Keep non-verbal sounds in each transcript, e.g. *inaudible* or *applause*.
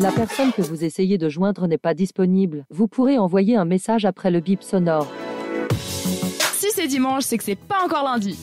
La personne que vous essayez de joindre n'est pas disponible. Vous pourrez envoyer un message après le bip sonore. Si c'est dimanche, c'est que c'est pas encore lundi.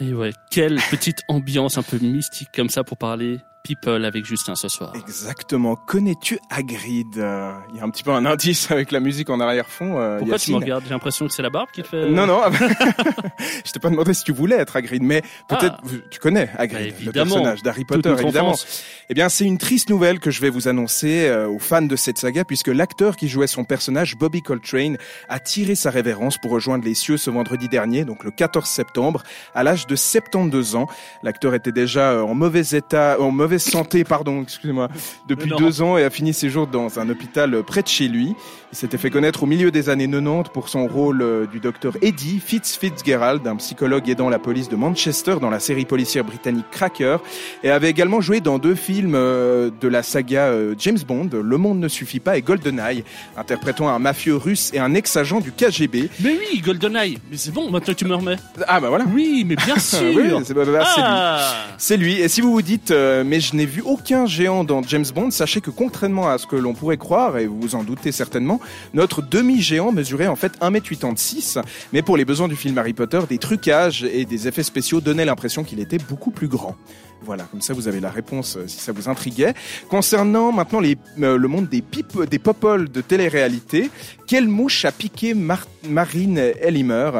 Et ouais, quelle petite ambiance un peu mystique comme ça pour parler People avec Justin ce soir. Exactement. Connais-tu Hagrid? Euh, Il y a un petit peu un indice avec la musique en arrière-fond. euh, Pourquoi tu me regardes? J'ai l'impression que c'est la barbe qui te fait... Non, non. *laughs* je t'ai pas demandé si tu voulais être Hagrid, mais peut-être Ah. tu connais Bah, Hagrid, le évidemment. personnage d'Harry Potter, évidemment. enfance. Eh bien, c'est une triste nouvelle que je vais vous annoncer euh, aux fans de cette saga, puisque l'acteur qui jouait son personnage, Bobby Coltrane, a tiré sa révérence pour rejoindre les cieux ce vendredi dernier, donc le 14 septembre, à l'âge de 72 ans. L'acteur était déjà euh, en mauvais état, en mauvaise santé, pardon, excusez-moi, depuis deux ans et a fini ses jours dans un hôpital près de chez lui. Il s'était fait connaître au milieu des années 90 pour son rôle euh, du docteur Eddie Fitz Fitzgerald, un psychologue aidant la police de Manchester dans la série policière britannique Cracker, et avait également joué dans deux films euh, de la saga euh, James Bond, Le Monde ne suffit pas et GoldenEye, interprétant un mafieux russe et un ex-agent du KGB. Mais oui, GoldenEye. Mais c'est bon, maintenant tu me remets. Ah bah voilà. Oui, mais bien *laughs* sûr. Oui, c'est bah, bah, lui. ah. C'est lui. Et si vous vous dites, euh, mais je n'ai vu aucun géant dans James Bond, sachez que contrairement à ce que l'on pourrait croire, et vous vous en doutez certainement, notre demi-géant mesurait en fait 1m86. Mais pour les besoins du film Harry Potter, des trucages et des effets spéciaux donnaient l'impression qu'il était beaucoup plus grand. Voilà, comme ça vous avez la réponse euh, si ça vous intriguait. Concernant maintenant euh, le monde des des popoles de télé-réalité, quelle mouche a piqué Mar- Marine Ellimer?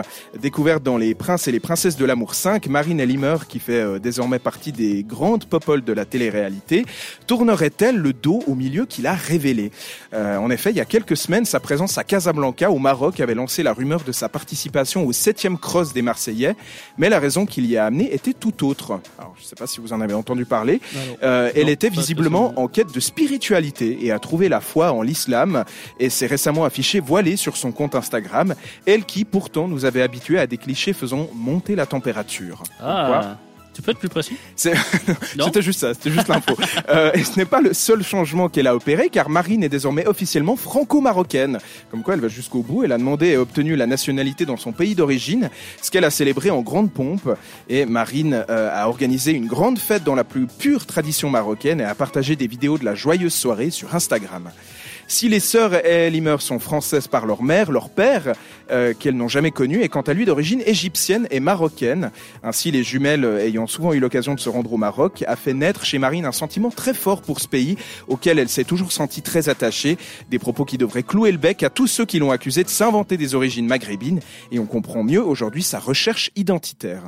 Découverte dans Les Princes et les Princesses de l'amour 5, Marine Ellimer, qui fait euh, désormais partie des grandes popoles de la télé-réalité, tournerait-elle le dos au milieu qu'il a révélé? En effet, il y a quelques semaines, sa présence à Casablanca, au Maroc, avait lancé la rumeur de sa participation au 7e cross des Marseillais, mais la raison qu'il y a amené était tout autre. Alors, je ne sais pas si vous en avez entendu parler. Alors, Euh, elle était visiblement en quête de spiritualité et a trouvé la foi en l'islam et s'est récemment affichée voilée sur son compte Instagram, elle qui pourtant nous avait habitués à des clichés faisant monter la température. Ah. Tu peux être plus précis? *laughs* C'était juste ça, c'était juste l'info. *laughs* Euh, et ce n'est pas le seul changement qu'elle a opéré, car Marine est désormais officiellement franco-marocaine. Comme quoi, elle va jusqu'au bout. Elle a demandé et obtenu la nationalité dans son pays d'origine, ce qu'elle a célébré en grande pompe. Et Marine euh, a organisé une grande fête dans la plus pure tradition marocaine et a partagé des vidéos de la joyeuse soirée sur Instagram. Si les sœurs Elimer sont françaises par leur mère, leur père, euh, qu'elles n'ont jamais connu, est quant à lui d'origine égyptienne et marocaine. Ainsi, les jumelles, euh, ayant souvent eu l'occasion de se rendre au Maroc, a fait naître chez Marine un sentiment très fort pour ce pays, auquel elle s'est toujours sentie très attachée. Des propos qui devraient clouer le bec à tous ceux qui l'ont accusée de s'inventer des origines maghrébines. Et on comprend mieux aujourd'hui sa recherche identitaire.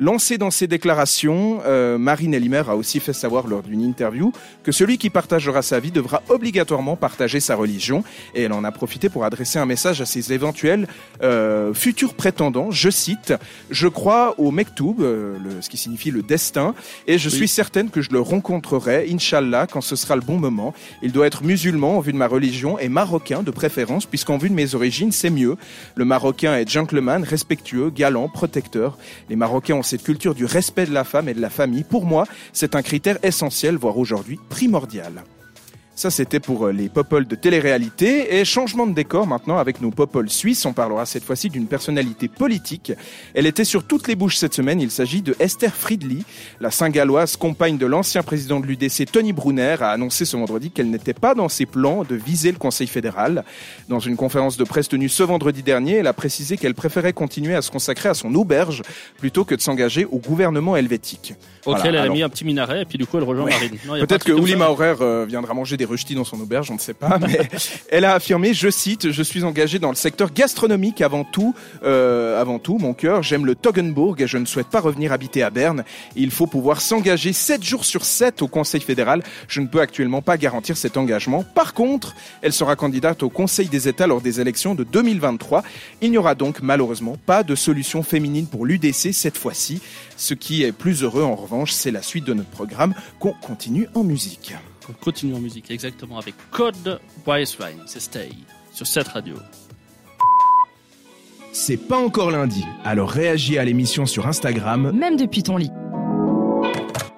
Lancée dans ses déclarations, euh, Marine Elimer a aussi fait savoir lors d'une interview que celui qui partagera sa vie devra obligatoirement partager sa religion. Et elle en a profité pour adresser un message à ses éventuels euh, futurs prétendants. Je cite Je crois au Mektoub, euh, le- ce qui signifie le destin, et je Oui. suis certaine que je le rencontrerai, Inch'Allah, quand ce sera le bon moment. Il doit être musulman en vue de ma religion et marocain de préférence, puisqu'en vue de mes origines, c'est mieux. Le marocain est gentleman, respectueux, galant, protecteur. Les Marocains ont cette culture du respect de la femme et de la famille. Pour moi, c'est un critère essentiel, voire aujourd'hui primordial. Ça, c'était pour euh, les popoles de télé-réalité. Et changement de décor maintenant avec nos popoles suisses. On parlera cette fois-ci d'une personnalité politique. Elle était sur toutes les bouches cette semaine. Il s'agit de Esther Friedli. La Saint-Galloise, compagne de l'ancien président de l'UDC, Tony Brunner, a annoncé ce vendredi qu'elle n'était pas dans ses plans de viser le Conseil fédéral. Dans une conférence de presse tenue ce vendredi dernier, elle a précisé qu'elle préférait continuer à se consacrer à son auberge plutôt que de s'engager au gouvernement helvétique. Auquel Voilà, elle a mis un petit minaret et puis du coup elle rejoint Ouais. Marine. Peut-être que truc comme Ouli ça Maurer euh, viendra manger des ruchtis dans son auberge, on ne sait pas. *laughs* Mais elle a affirmé, je cite, je suis engagée dans le secteur gastronomique avant tout. euh, avant tout, mon cœur, j'aime le Toggenburg et je ne souhaite pas revenir habiter à Berne. Il faut pouvoir s'engager 7 jours sur 7 au Conseil fédéral. Je ne peux actuellement pas garantir cet engagement. Par contre, elle sera candidate au Conseil des États lors des élections de 2023. Il n'y aura donc malheureusement pas de solution féminine pour l'UDC cette fois-ci. Ce qui est plus heureux en revanche, c'est la suite de notre programme qu'on continue en musique. On continue en musique exactement avec Code Wine, c'est Stay sur cette radio. C'est pas encore lundi, alors réagis à l'émission sur Instagram Même depuis ton lit.